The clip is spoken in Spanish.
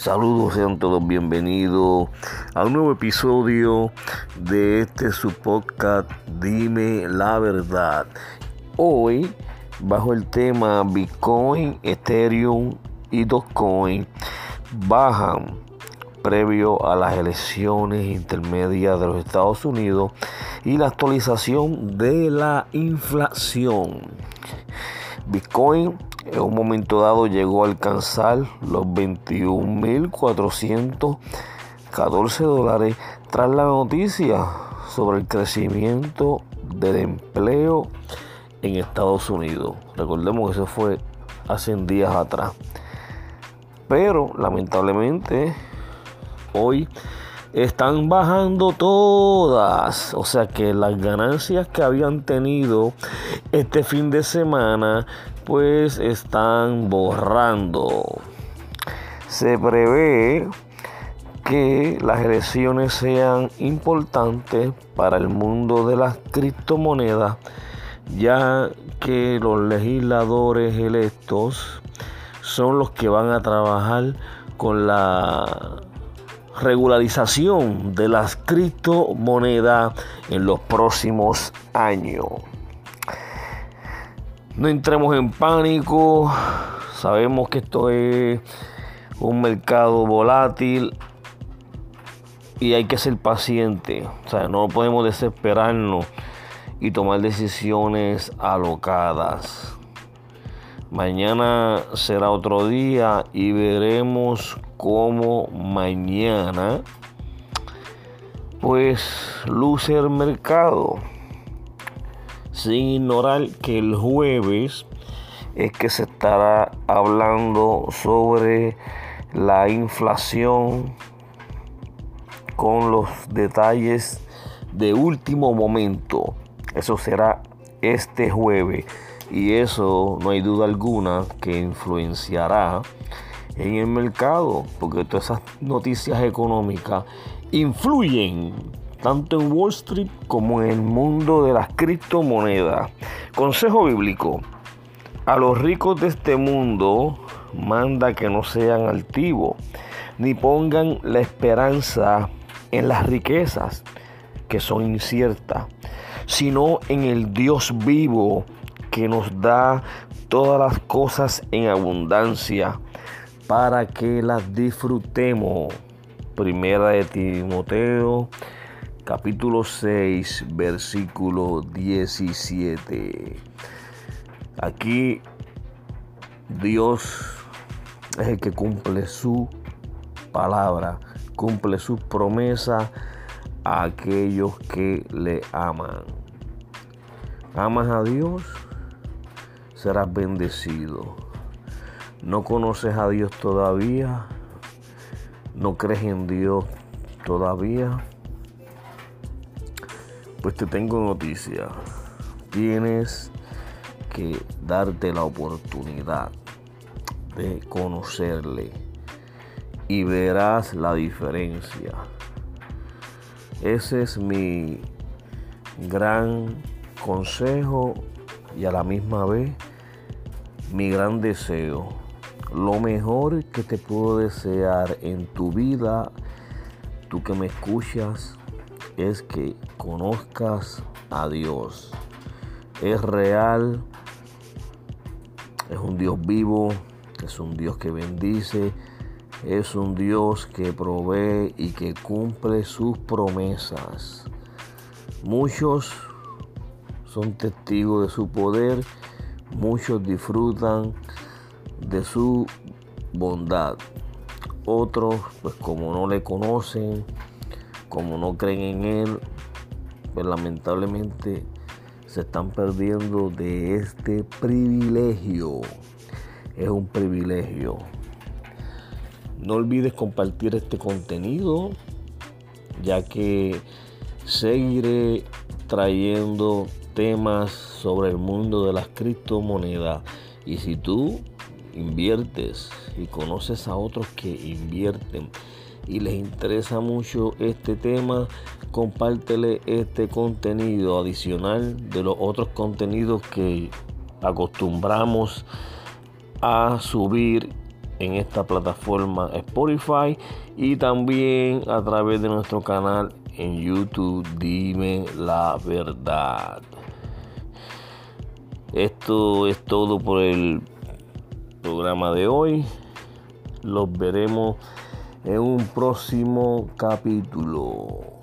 Saludos, sean todos bienvenidos a un nuevo episodio de este su podcast Dime la verdad. Hoy, bajo el tema Bitcoin, Ethereum y Dogecoin, bajan previo a las elecciones intermedias de los Estados Unidos y la actualización de la inflación. Bitcoin en un momento dado llegó a alcanzar los 21.414 dólares tras la noticia sobre el crecimiento del empleo en Estados Unidos. Recordemos que eso fue hace días atrás. Pero lamentablemente hoy están bajando todas. O sea que las ganancias que habían tenido este fin de semana pues están borrando. Se prevé que las elecciones sean importantes para el mundo de las criptomonedas, ya que los legisladores electos son los que van a trabajar con la regularización de las criptomonedas en los próximos años. No entremos en pánico. Sabemos que esto es un mercado volátil y hay que ser paciente. O sea, no podemos desesperarnos y tomar decisiones alocadas. Mañana será otro día y veremos cómo mañana pues luce el mercado sin ignorar que el jueves es que se estará hablando sobre la inflación con los detalles de último momento. Eso será este jueves y eso no hay duda alguna que influenciará en el mercado porque todas esas noticias económicas influyen tanto en Wall Street como en el mundo de las criptomonedas. Consejo bíblico. A los ricos de este mundo manda que no sean altivos, ni pongan la esperanza en las riquezas, que son inciertas, sino en el Dios vivo que nos da todas las cosas en abundancia para que las disfrutemos. Primera de Timoteo capítulo 6, versículo 17. Aquí Dios es el que cumple su palabra, cumple su promesa a aquellos que le aman. Amas a Dios, serás bendecido. No conoces a Dios todavía, no crees en Dios todavía pues te tengo noticia. Tienes que darte la oportunidad de conocerle y verás la diferencia. Ese es mi gran consejo y a la misma vez mi gran deseo. Lo mejor que te puedo desear en tu vida, tú que me escuchas, es que conozcas a Dios. Es real, es un Dios vivo, es un Dios que bendice, es un Dios que provee y que cumple sus promesas. Muchos son testigos de su poder, muchos disfrutan de su bondad. Otros, pues como no le conocen, como no creen en Él, pues lamentablemente se están perdiendo de este privilegio. Es un privilegio. No olvides compartir este contenido, ya que seguiré trayendo temas sobre el mundo de las criptomonedas. Y si tú inviertes y conoces a otros que invierten, y les interesa mucho este tema, compártele este contenido adicional de los otros contenidos que acostumbramos a subir en esta plataforma Spotify y también a través de nuestro canal en YouTube Dime la verdad. Esto es todo por el programa de hoy. Los veremos en un próximo capítulo.